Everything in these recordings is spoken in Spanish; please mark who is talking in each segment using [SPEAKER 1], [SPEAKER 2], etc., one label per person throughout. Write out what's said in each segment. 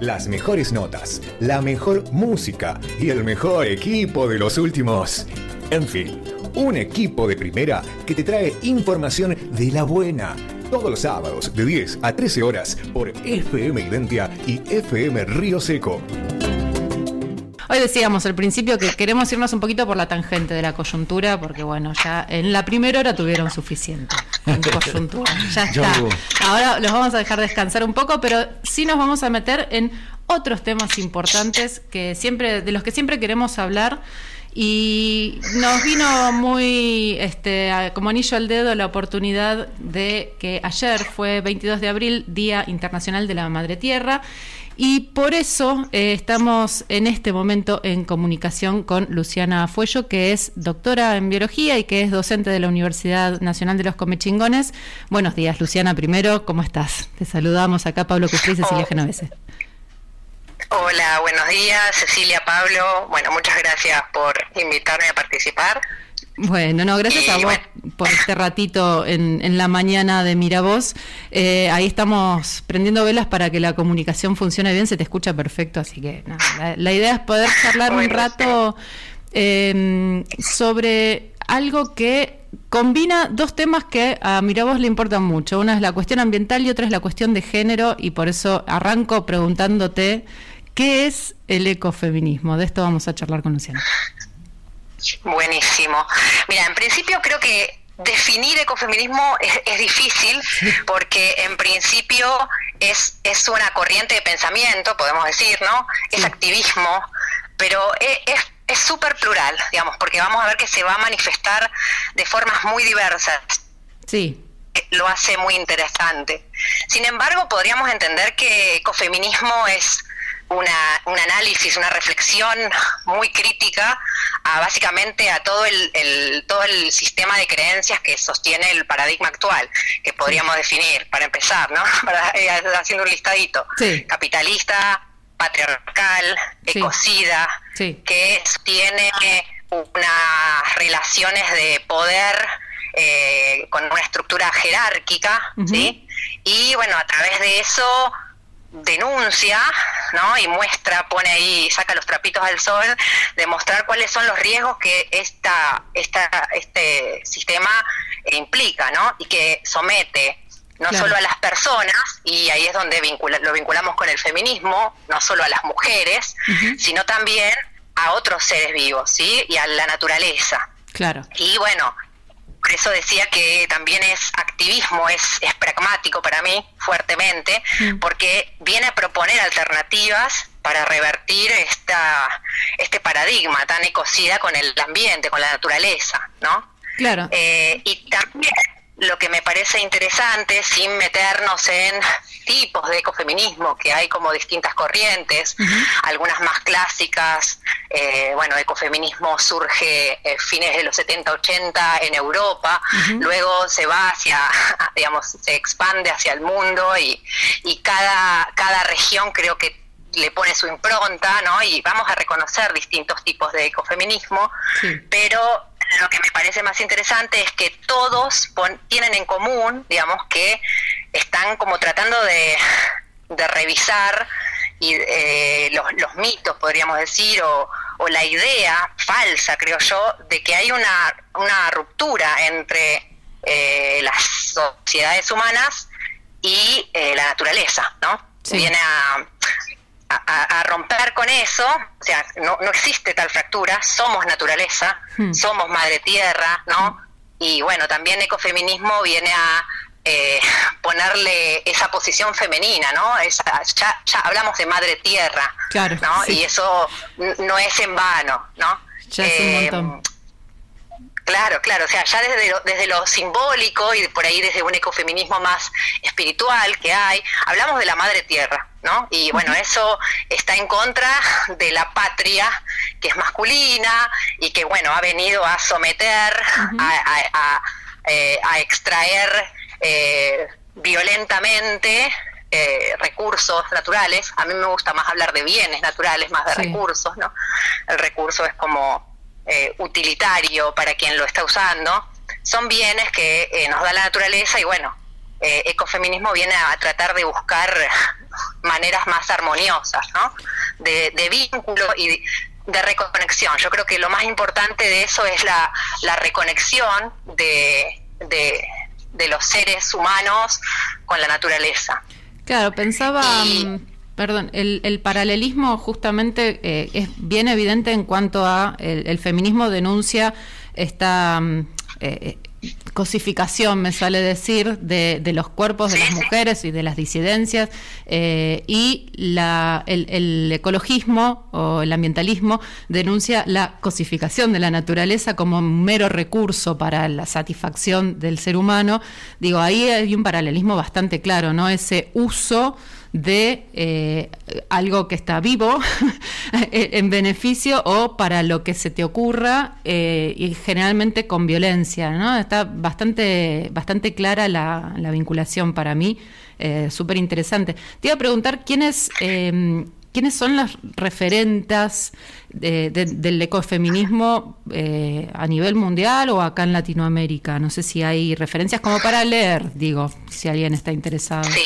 [SPEAKER 1] las mejores notas, la mejor música y el mejor equipo de los últimos. En fin, un equipo de primera que te trae información de la buena. Todos los sábados de 10 a 13 horas por FM Identia y FM Río Seco.
[SPEAKER 2] Hoy decíamos al principio que queremos irnos un poquito por la tangente de la coyuntura, porque bueno, ya en la primera hora tuvieron suficiente. Ya está. Ahora los vamos a dejar descansar un poco, pero sí nos vamos a meter en otros temas importantes que siempre, de los que siempre queremos hablar. Y nos vino muy este, como anillo al dedo la oportunidad de que ayer fue 22 de abril, Día Internacional de la Madre Tierra, y por eso eh, estamos en este momento en comunicación con Luciana Fuello, que es doctora en biología y que es docente de la Universidad Nacional de los Comechingones. Buenos días, Luciana. Primero, ¿cómo estás? Te saludamos acá, Pablo Cufré y Cecilia Genovese.
[SPEAKER 3] Hola, buenos días, Cecilia, Pablo. Bueno, muchas gracias por invitarme a participar.
[SPEAKER 2] Bueno, no, gracias a vos por este ratito en, la mañana de Miravoz. Eh, ahí estamos prendiendo velas para que la comunicación funcione bien, se te escucha perfecto, así que la, idea es poder charlar un rato em, sobre algo que combina dos temas que a Miravoz le importan mucho. Una es la cuestión ambiental y otra es la cuestión de género, y por eso arranco preguntándote, ¿qué es el ecofeminismo? De esto vamos a charlar con Luciana.
[SPEAKER 3] Buenísimo. Mira, en principio creo que definir ecofeminismo es, difícil porque en principio es, es una corriente de pensamiento, podemos decir, ¿no? Es activismo, pero e, es súper plural, digamos, porque vamos a ver que se va a manifestar de formas muy diversas.
[SPEAKER 2] Sí.
[SPEAKER 3] Lo hace muy interesante. Sin embargo, podríamos entender que ecofeminismo es una, un análisis, una reflexión muy crítica a básicamente a todo el, todo el sistema de creencias que sostiene el paradigma actual, que podríamos definir, para empezar, ¿no? Para, eh, haciendo un listadito. Capitalista, patriarcal, ecocida, que tiene unas relaciones de poder eh, con una estructura jerárquica, ¿sí? Y bueno, a través de eso denuncia, ¿no? Y muestra, pone ahí, saca los trapitos al sol, de mostrar cuáles son los riesgos que esta, esta, este sistema implica, ¿no? Y que somete no solo a las personas, y ahí es donde lo vinculamos con el feminismo, no solo a las mujeres, sino también a otros seres vivos, ¿sí? Y a la naturaleza.
[SPEAKER 2] Claro.
[SPEAKER 3] Y bueno, por eso decía que también es activismo, es, es pragmático para mí, fuertemente, mm. porque viene a proponer alternativas para revertir esta, este paradigma tan ecocida con el ambiente, con la naturaleza, ¿no?
[SPEAKER 2] Claro.
[SPEAKER 3] Eh, y también lo que me parece interesante, sin meternos en tipos de ecofeminismo, que hay como distintas corrientes, algunas más clásicas, eh, bueno, ecofeminismo surge a fines de los 70-80 en Europa, luego se va hacia, digamos, se expande hacia el mundo y, y cada, cada región creo que le pone su impronta, ¿no? Y vamos a reconocer distintos tipos de ecofeminismo, pero lo que me parece más interesante es que todos tienen en común, digamos, que están como tratando de, revisar y, eh, los, mitos, podríamos decir, o, la idea falsa, creo yo, de que hay una, una ruptura entre eh, las sociedades humanas y eh, la naturaleza, ¿no? Viene a, a, romper con eso, o sea, no, no existe tal fractura, somos naturaleza, hmm. somos madre tierra, ¿no? Y bueno, también ecofeminismo viene a eh, ponerle esa posición femenina, ¿no? ya, ya, hablamos de madre tierra, ¿no? Y eso no es en vano, ¿no?
[SPEAKER 2] Ya es un eh, montón.
[SPEAKER 3] Claro, claro, o sea, ya desde lo, desde lo simbólico y por ahí desde un ecofeminismo más espiritual que hay, hablamos de la madre tierra, ¿no? Y bueno, eso está en contra de la patria que es masculina y que, bueno, ha venido a someter, a, eh, extraer eh, violentamente eh, recursos naturales. A mí me gusta más hablar de bienes naturales, más de recursos, ¿no? El recurso es como eh, utilitario para quien lo está usando, son bienes que eh, nos da la naturaleza y bueno, eh, ecofeminismo viene a tratar de buscar maneras más armoniosas, ¿no? De, vínculo y de, reconexión. Yo creo que lo más importante de eso es la, la reconexión de, de, los seres humanos con la naturaleza.
[SPEAKER 2] Claro, pensaba, mm, perdón, el, el, paralelismo justamente eh, es bien evidente en cuanto a el, feminismo denuncia esta... Mm, eh, cosificación, me sale decir, de, de los cuerpos de las mujeres y de las disidencias, eh, y la, el, ecologismo o el ambientalismo denuncia la cosificación de la naturaleza como mero recurso para la satisfacción del ser humano. Digo, ahí hay un paralelismo bastante claro, ¿no? Ese uso de eh, algo que está vivo en beneficio o para lo que se te ocurra eh, y generalmente con violencia, ¿no? Está bastante, bastante clara la, vinculación para mí, eh, súper interesante. Te iba a preguntar quiénes, quiénes son las referentes del ecofeminismo a nivel mundial o acá en Latinoamérica. No sé si hay referencias como para leer, digo, si alguien está interesado.
[SPEAKER 3] Sí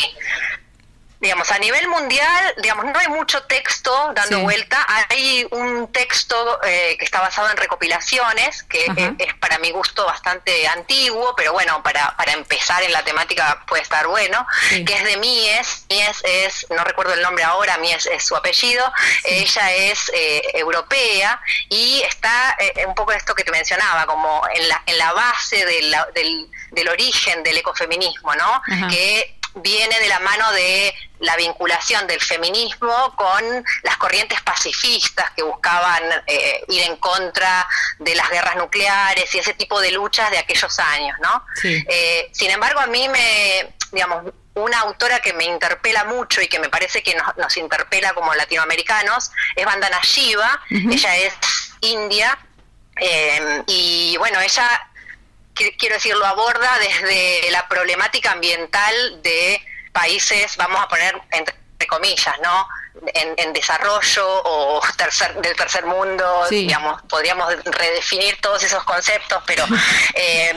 [SPEAKER 3] digamos, a nivel mundial, digamos, no hay mucho texto dando vuelta. Hay un texto eh, que está basado en recopilaciones, que es, para mi gusto bastante antiguo, pero bueno, para, para empezar en la temática puede estar bueno, que es de Mies. Mies es, no recuerdo el nombre ahora, Mies es su apellido. Ella es eh, europea y está eh, un poco esto que te mencionaba, como en la, en la base del, del origen del ecofeminismo, ¿no? Que viene de la mano de la vinculación del feminismo con las corrientes pacifistas que buscaban eh, ir en contra de las guerras nucleares y ese tipo de luchas de aquellos años, ¿no? Eh, sin embargo, a mí me, digamos, una autora que me interpela mucho y que me parece que nos, interpela como latinoamericanos es Vandana Shiva, ella es india eh, y bueno, ella quiero decirlo, aborda desde la problemática ambiental de países, vamos a poner entre comillas, ¿no? En, desarrollo o tercer, del tercer mundo, digamos, podríamos redefinir todos esos conceptos, pero em,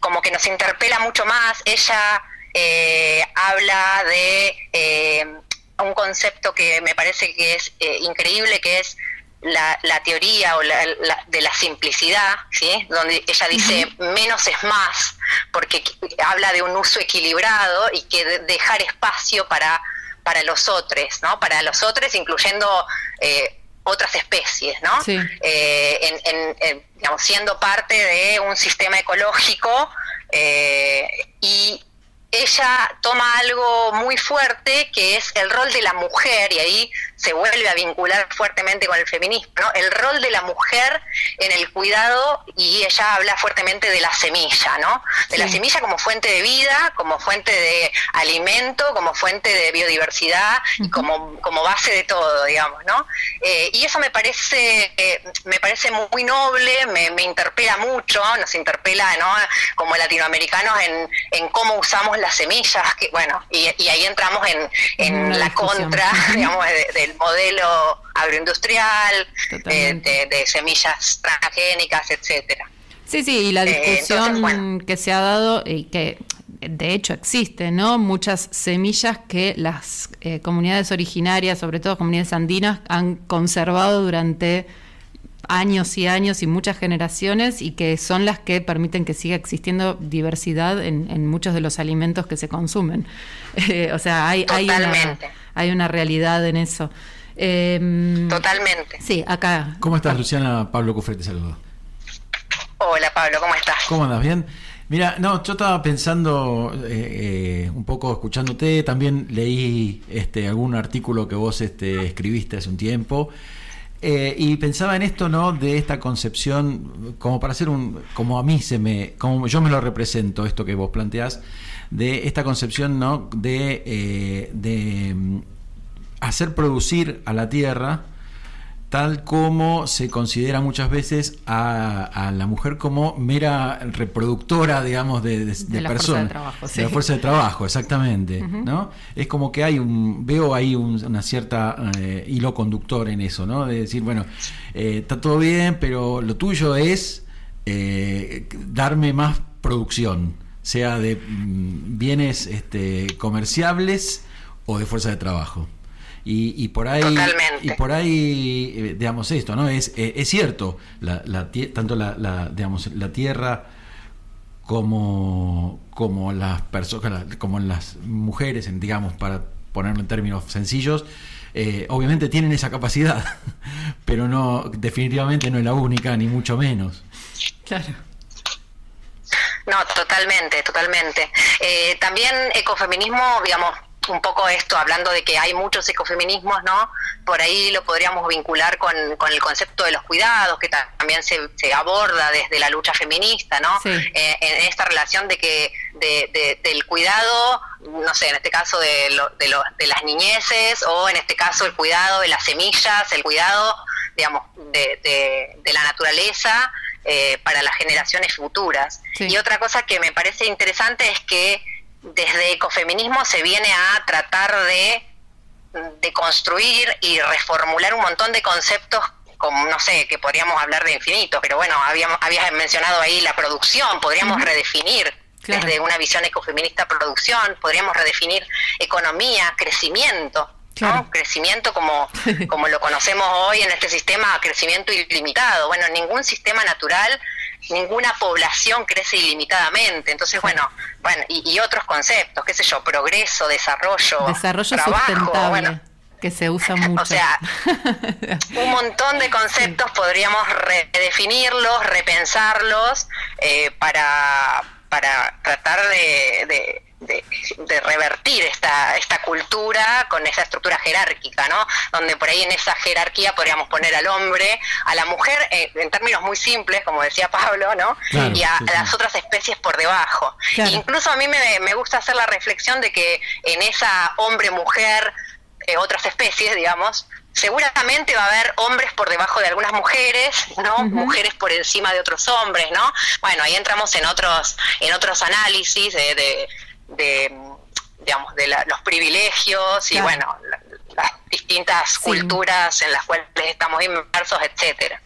[SPEAKER 3] como que nos interpela mucho más. Ella eh, habla de em, un concepto que me parece que es eh, increíble, que es la, la teoría o la, de la simplicidad, ¿sí? donde ella dice menos es más, porque habla de un uso equilibrado y que dejar espacio para, para los otros, ¿no? para los otros incluyendo eh, otras especies, ¿no? Eh, en, digamos, siendo parte de un sistema ecológico eh, y ella toma algo muy fuerte que es el rol de la mujer, y ahí se vuelve a vincular fuertemente con el feminismo, ¿no? el rol de la mujer en el cuidado, y ella habla fuertemente de la semilla, ¿no? de la semilla como fuente de vida, como fuente de alimento, como fuente de biodiversidad y como, como base de todo, digamos. ¿no? Eh, y eso me parece, eh, me parece muy noble, me, me interpela mucho, nos interpela ¿no? como latinoamericanos en, en cómo usamos las semillas, que bueno, y, ahí entramos en, en la contra, digamos, del modelo agroindustrial, de, de, semillas transgénicas, etcétera.
[SPEAKER 2] Sí, sí, y la eh, discusión que se ha dado y que de hecho existe, ¿no? Muchas semillas que las eh, comunidades originarias, sobre todo comunidades andinas, han conservado durante años y años y muchas generaciones y que son las que permiten que siga existiendo diversidad en, muchos de los alimentos que se consumen. Eh, o sea, hay, hay, una, hay una realidad en eso.
[SPEAKER 3] Em, Totalmente.
[SPEAKER 2] Sí, acá.
[SPEAKER 4] ¿Cómo estás, Luciana? Pablo Cufre te saludo.
[SPEAKER 3] Hola, Pablo, ¿cómo estás?
[SPEAKER 4] ¿Cómo andas? ¿Bien? Mira, no, yo estaba pensando eh, eh, un poco escuchándote, también leí este algún artículo que vos este, escribiste hace un tiempo eh, y pensaba en esto, ¿no? De esta concepción, como para hacer un, como a mí se me, como yo me lo represento, esto que vos planteás, de esta concepción, ¿no? De, eh, de mm, hacer producir a la tierra tal como se considera muchas veces a, la mujer como mera reproductora, digamos, de, de,
[SPEAKER 2] la
[SPEAKER 4] Fuerza
[SPEAKER 2] de, trabajo,
[SPEAKER 4] de la fuerza de trabajo, exactamente. ¿no? Es como que hay un, veo ahí una cierta eh, hilo conductor en eso, ¿no? De decir, bueno, eh, está todo bien, pero lo tuyo es eh, darme más producción, sea de mm, bienes este, comerciables o de fuerza de trabajo. Y, por ahí,
[SPEAKER 3] Totalmente.
[SPEAKER 4] y por ahí, eh, digamos esto, ¿no? Es, eh, es cierto, la, la, tanto la, la, digamos, la tierra como, como las personas, como las mujeres, digamos, para ponerlo en términos sencillos, eh, obviamente tienen esa capacidad, pero no, definitivamente no es la única, ni mucho menos.
[SPEAKER 2] Claro.
[SPEAKER 3] No, totalmente, totalmente. Eh, también ecofeminismo, digamos, un poco esto, hablando de que hay muchos ecofeminismos, ¿no? Por ahí lo podríamos vincular con, con el concepto de los cuidados, que también se, se aborda desde la lucha feminista, ¿no? Eh, en esta relación de que de, del cuidado, no sé, en este caso de, lo, de, lo, de las niñeces, o en este caso el cuidado de las semillas, el cuidado, digamos, de, de la naturaleza eh, para las generaciones futuras. Sí. Y otra cosa que me parece interesante es que desde ecofeminismo se viene a tratar de, de construir y reformular un montón de conceptos como no sé, que podríamos hablar de infinito, pero bueno, habíamos, habías mencionado ahí la producción, podríamos uh -huh. redefinir claro. desde una visión ecofeminista producción, podríamos redefinir economía, crecimiento, Claro. ¿no? Crecimiento como, como lo conocemos hoy en este sistema, crecimiento ilimitado. Bueno, ningún sistema natural, ninguna población crece ilimitadamente. Entonces, bueno, bueno y, y otros conceptos, qué sé yo, progreso, desarrollo,
[SPEAKER 2] desarrollo trabajo, sustentable. Bueno, que se usa mucho.
[SPEAKER 3] O sea, un montón de conceptos sí. podríamos redefinirlos, repensarlos eh, para, para tratar de, de de, de, revertir esta, esta cultura con esa estructura jerárquica, ¿no? Donde por ahí en esa jerarquía podríamos poner al hombre, a la mujer, eh, en términos muy simples, como decía Pablo, ¿no? Claro, y a, sí, sí. las otras especies por debajo. Claro. Incluso a mí me, me, gusta hacer la reflexión de que en esa hombre-mujer, eh, otras especies, digamos, seguramente va a haber hombres por debajo de algunas mujeres, ¿no? Uh -huh. Mujeres por encima de otros hombres, ¿no? Bueno, ahí entramos en otros, en otros análisis de, de de digamos de la, los privilegios claro. y bueno la, las distintas sí. culturas en las cuales estamos inmersos etcétera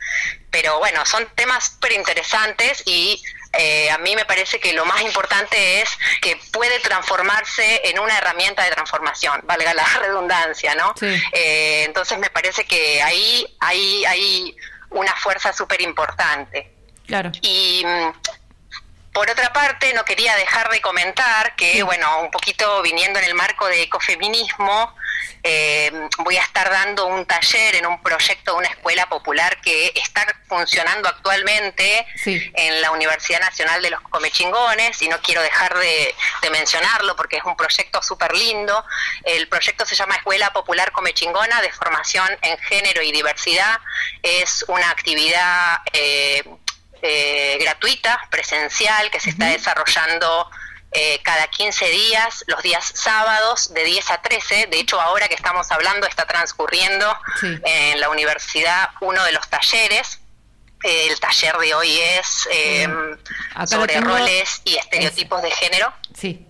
[SPEAKER 3] pero bueno son temas súper interesantes y eh, a mí me parece que lo más importante es que puede transformarse en una herramienta de transformación, valga la redundancia, ¿no? Sí. Eh, entonces me parece que ahí hay, hay una fuerza súper importante.
[SPEAKER 2] Claro.
[SPEAKER 3] Y por otra parte, no quería dejar de comentar que, bueno, un poquito viniendo en el marco de ecofeminismo, eh, voy a estar dando un taller en un proyecto de una escuela popular que está funcionando actualmente sí. en la Universidad Nacional de los Comechingones y no quiero dejar de, de mencionarlo porque es un proyecto súper lindo. El proyecto se llama Escuela Popular Comechingona de Formación en Género y Diversidad. Es una actividad... Eh, eh, gratuita, presencial, que se uh -huh. está desarrollando eh, cada 15 días, los días sábados de 10 a 13. De hecho, ahora que estamos hablando, está transcurriendo sí. en la universidad uno de los talleres. Eh, el taller de hoy es sobre tengo... roles y estereotipos es... de género.
[SPEAKER 2] Sí.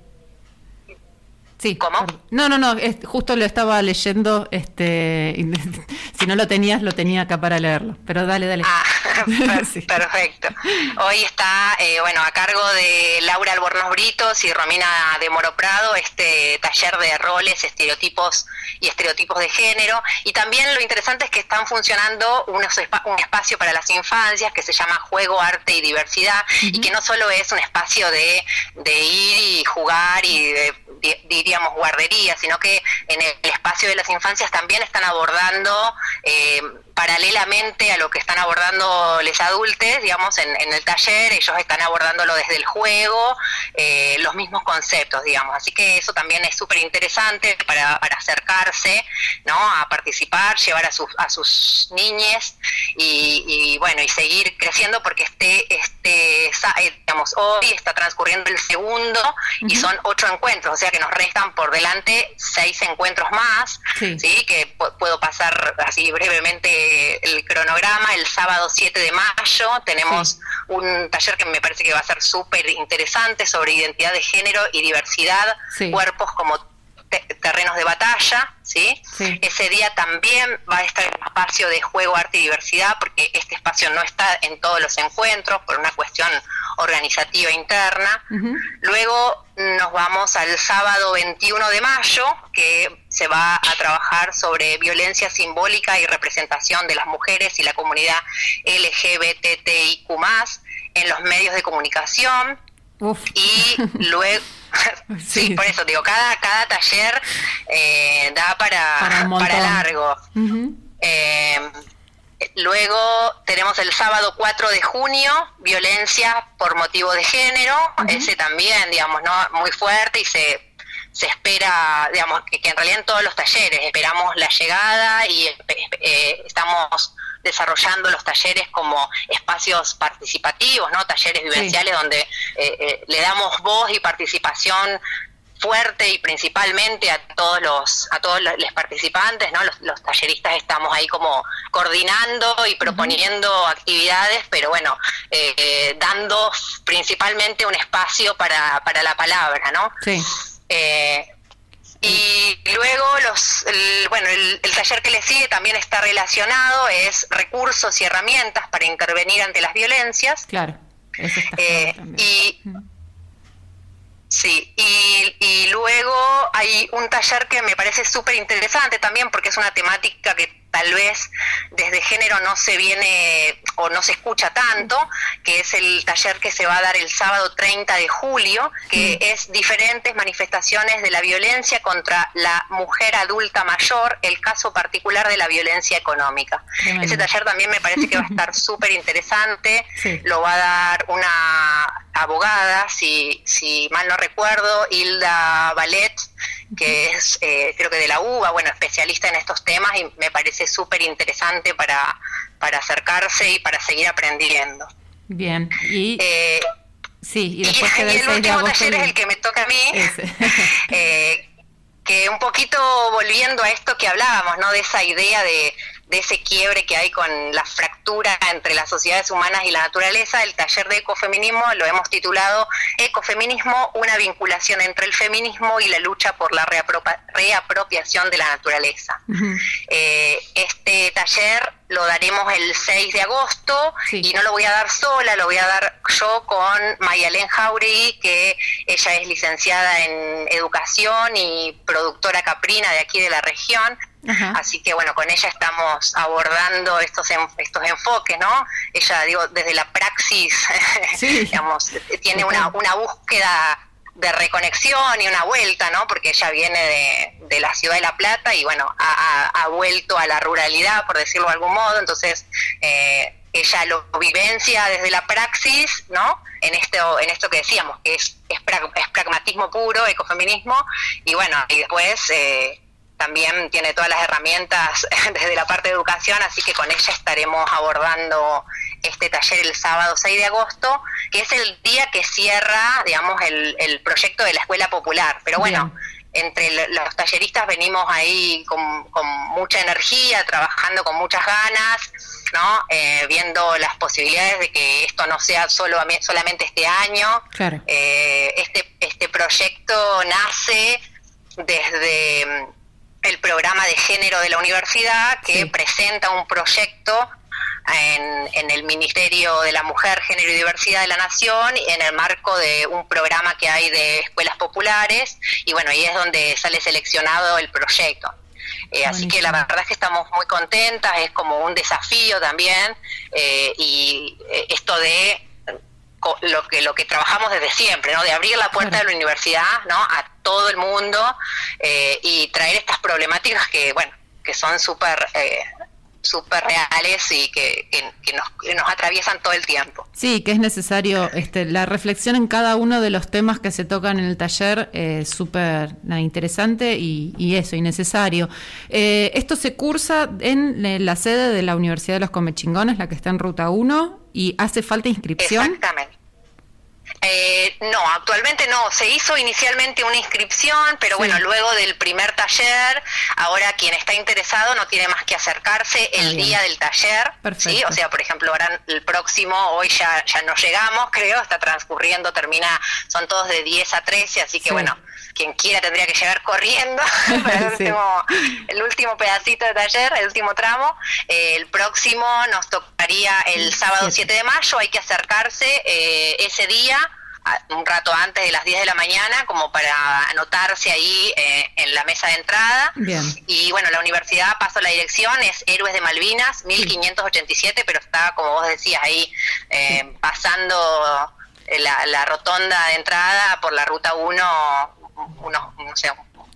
[SPEAKER 2] Sí.
[SPEAKER 3] ¿Cómo?
[SPEAKER 2] No, no, no, es, justo lo estaba leyendo, este, si no lo tenías, lo tenía acá para leerlo, pero dale, dale.
[SPEAKER 3] Ah, per sí. perfecto. Hoy está, eh, bueno, a cargo de Laura Albornoz Britos y Romina de Moro Prado, este taller de roles, estereotipos y estereotipos de género, y también lo interesante es que están funcionando unos, un espacio para las infancias que se llama Juego, Arte y Diversidad, uh -huh. y que no solo es un espacio de, de ir y jugar y de diríamos, guardería, sino que en el espacio de las infancias también están abordando, eh, paralelamente a lo que están abordando los adultos, digamos, en, en, el taller, ellos están abordándolo desde el juego, eh, los mismos conceptos, digamos. Así que eso también es súper interesante para, para, acercarse, ¿no? A participar, llevar a sus, a sus niñes y, y bueno, y seguir creciendo porque este, este, eh, digamos, hoy está transcurriendo el segundo uh -huh. y son ocho encuentros, o sea que nos restan por delante seis encuentros más, sí, ¿sí? que puedo pasar así brevemente el cronograma. El sábado 7 de mayo tenemos sí. un taller que me parece que va a ser súper interesante sobre identidad de género y diversidad, sí. cuerpos como terrenos de batalla, ¿sí? Ese día también va a estar el espacio de juego, arte y diversidad, porque este espacio no está en todos los encuentros por una cuestión organizativa interna. Luego nos vamos al sábado 21 de mayo, que se va a trabajar sobre violencia simbólica y representación de las mujeres y la comunidad LGBTIQ en los medios de comunicación. Y luego, sí. por eso digo, cada, cada taller eh, da para, para, largo. Eh, luego tenemos el sábado 4 de junio, violencia por motivo de género, ese también, digamos, ¿no? muy fuerte y se se espera, digamos, que, en realidad en todos los talleres esperamos la llegada y eh, estamos desarrollando los talleres como espacios participativos, ¿no? Talleres vivenciales donde eh, eh, le damos voz y participación fuerte y principalmente a todos los a todos los participantes, ¿no? Los, talleristas estamos ahí como coordinando y proponiendo actividades, pero bueno, eh, dando principalmente un espacio para, para la palabra, ¿no? Sí. Y luego los, el, bueno, el, taller que le sigue también está relacionado, es recursos y herramientas para intervenir ante las violencias.
[SPEAKER 2] Claro, eso está
[SPEAKER 3] eh, y, Sí, y, y, luego hay un taller que me parece súper interesante también porque es una temática que tal vez desde género no se viene o no se escucha tanto, que es el taller que se va a dar el sábado 30 de julio, que es diferentes manifestaciones de la violencia contra la mujer adulta mayor, el caso particular de la violencia económica. Ese taller también me parece que va a estar súper interesante, lo va a dar una abogada, si, si mal no recuerdo, Hilda Ballet, que es eh, creo que de la UBA, bueno, especialista en estos temas y me parece súper interesante para, para acercarse y para seguir aprendiendo.
[SPEAKER 2] Bien, y... Eh, sí,
[SPEAKER 3] y, después y, el último taller es el que me toca a mí, eh, que un poquito volviendo a esto que hablábamos, ¿no? De esa idea de de ese quiebre que hay con la fractura entre las sociedades humanas y la naturaleza, el taller de ecofeminismo lo hemos titulado Ecofeminismo, una vinculación entre el feminismo y la lucha por la reapropiación de la naturaleza. Eh, este taller lo daremos el 6 de agosto y no lo voy a dar sola, lo voy a dar yo con Mayalén Jauregui, que ella es licenciada en educación y productora caprina de aquí de la región. Así que bueno, con ella estamos abordando estos estos enfoques, ¿no? Ella, digo, desde la praxis, digamos, tiene una, una búsqueda de reconexión y una vuelta, ¿no? Porque ella viene de, la ciudad de La Plata y bueno, ha, vuelto a la ruralidad, por decirlo de algún modo, entonces eh, ella lo vivencia desde la praxis, ¿no? En esto, en esto que decíamos, que es, es, pragmatismo puro, ecofeminismo, y bueno, y después... Eh, también tiene todas las herramientas desde la parte de educación, así que con ella estaremos abordando este taller el sábado 6 de agosto, que es el día que cierra, digamos, el, proyecto de la Escuela Popular. Pero bueno, entre los talleristas venimos ahí con, mucha energía, trabajando con muchas ganas, ¿no? Eh, viendo las posibilidades de que esto no sea solo solamente este año. Eh, este, este proyecto nace desde el programa de género de la universidad que presenta un proyecto en, el Ministerio de la Mujer, Género y Diversidad de la Nación en el marco de un programa que hay de escuelas populares y bueno, ahí es donde sale seleccionado el proyecto. Eh, así que la verdad es que estamos muy contentas, es como un desafío también eh, y eh, esto de lo que lo que trabajamos desde siempre, ¿no? De abrir la puerta de la universidad, ¿no? A todo el mundo eh, y traer estas problemáticas que, bueno, que son súper eh, súper reales y que, nos, nos, atraviesan todo el tiempo.
[SPEAKER 2] Sí, que es necesario este, la reflexión en cada uno de los temas que se tocan en el taller, es súper interesante y, y, eso, y necesario. Eh, esto se cursa en la sede de la Universidad de los Comechingones, la que está en Ruta 1, y hace falta inscripción.
[SPEAKER 3] Exactamente. Eh, no, actualmente no. Se hizo inicialmente una inscripción, pero bueno, luego del primer taller, ahora quien está interesado no tiene más que acercarse el día del taller. ¿sí? O sea, por ejemplo, ahora el próximo, hoy ya, ya no llegamos, creo, está transcurriendo, termina, son todos de 10 a 13, así que bueno, quien quiera tendría que llegar corriendo el, último, pedacito de taller, el último tramo. Eh, el próximo nos tocaría el sábado 7 de mayo, hay que acercarse eh, ese día un rato antes de las 10 de la mañana como para anotarse ahí eh, en la mesa de entrada. Y bueno, la universidad pasó la dirección, es Héroes de Malvinas, 1587, pero está, como vos decías, ahí eh, pasando la, la, rotonda de entrada por la ruta 1 unos, no sé,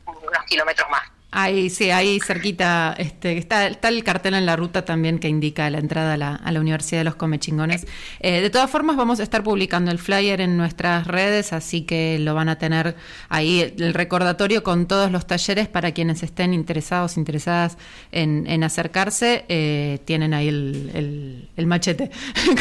[SPEAKER 3] unos kilómetros más.
[SPEAKER 2] Ahí, sí, ahí cerquita, este, está, está el cartel en la ruta también que indica la entrada a la, a la Universidad de los Comechingones. Eh, de todas formas, vamos a estar publicando el flyer en nuestras redes, así que lo van a tener ahí el recordatorio con todos los talleres para quienes estén interesados, interesadas en, acercarse. Eh, tienen ahí el, el, machete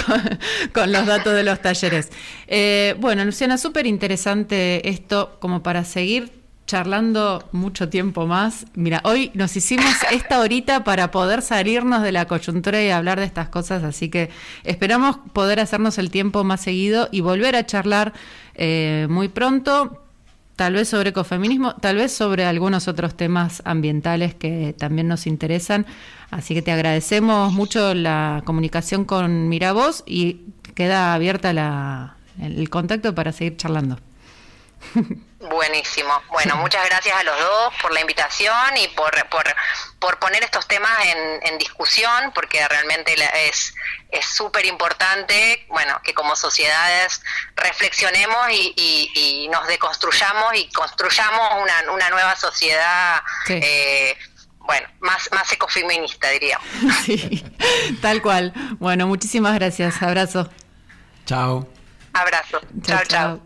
[SPEAKER 2] con, los datos de los talleres. Eh, bueno, Luciana, súper interesante esto como para seguir charlando mucho tiempo más. Mira, hoy nos hicimos esta horita para poder salirnos de la coyuntura y hablar de estas cosas, así que esperamos poder hacernos el tiempo más seguido y volver a charlar eh, muy pronto. Tal vez sobre ecofeminismo, tal vez sobre algunos otros temas ambientales que también nos interesan. Así que te agradecemos mucho la comunicación con Miravoz y queda abierta la, el contacto para seguir charlando.
[SPEAKER 3] Buenísimo. Bueno, muchas gracias a los dos por la invitación y por, por, poner estos temas en, discusión, porque realmente es es súper importante, bueno, que como sociedades reflexionemos y, nos deconstruyamos y construyamos una, una nueva sociedad. Eh, bueno, más, más ecofeminista, diría.
[SPEAKER 2] Sí, tal cual. Bueno, muchísimas gracias. Abrazo.
[SPEAKER 4] Chao.
[SPEAKER 3] Abrazo. chao. chao.